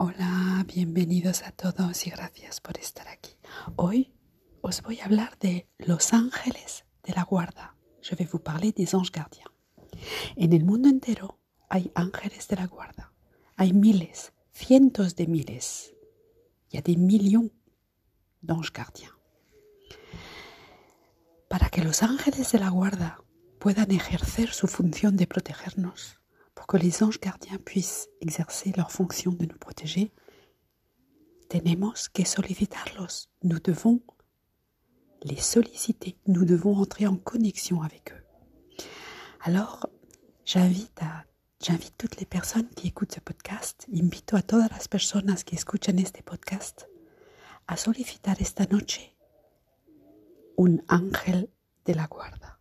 Hola, bienvenidos a todos y gracias por estar aquí. Hoy os voy a hablar de los ángeles de la guarda. Je vais vous parler des anges gardiens. En el mundo entero hay ángeles de la guarda. Hay miles, cientos de miles. Il y a des millions d'anges gardiens. Para que los ángeles de la guarda puedan ejercer su función de protegernos, pour que les anges gardiens puissent exercer leur fonction de nous protéger, tenemos que solicitarlos. Nous devons les solliciter. Nous devons entrer en connexion avec eux. Alors, j'invite J'invite toutes les personnes qui écoutent ce podcast, invito a todas las personas que escuchan este podcast a solicitar esta noche un ángel de la guarda.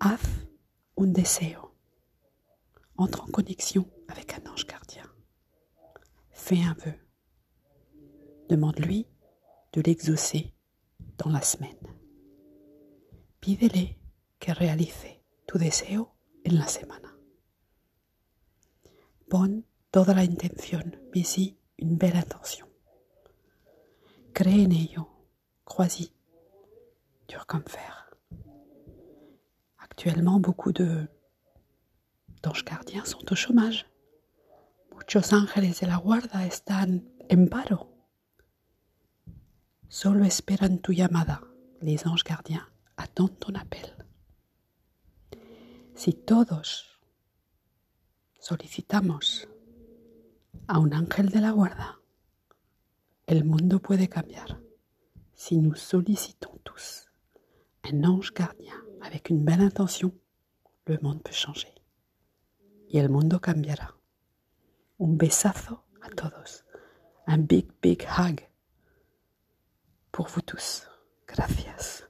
Haz un deseo. Entre en connexion avec un ange gardien. Fais un vœu. Demande-lui de l'exaucer dans la semaine. Pídele que realice tu deseo en la semana. Pon toda la intención, mais si une belle intention. Crée en ello, crois-y, dur comme fer. Actuellement, beaucoup de d'anges gardiens sont au chômage. Muchos ángeles de la guarda están en paro. Solo esperan tu llamada. Les anges gardiens attendent ton appel. Si todos solicitamos a un ángel de la guarda, el mundo puede cambiar. Si nous sollicitons tous un ange gardien avec une belle intention, le monde peut changer. Y el mundo cambiará. Un besazo a todos. Un big, big hug pour vous tous. Gracias.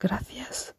Gracias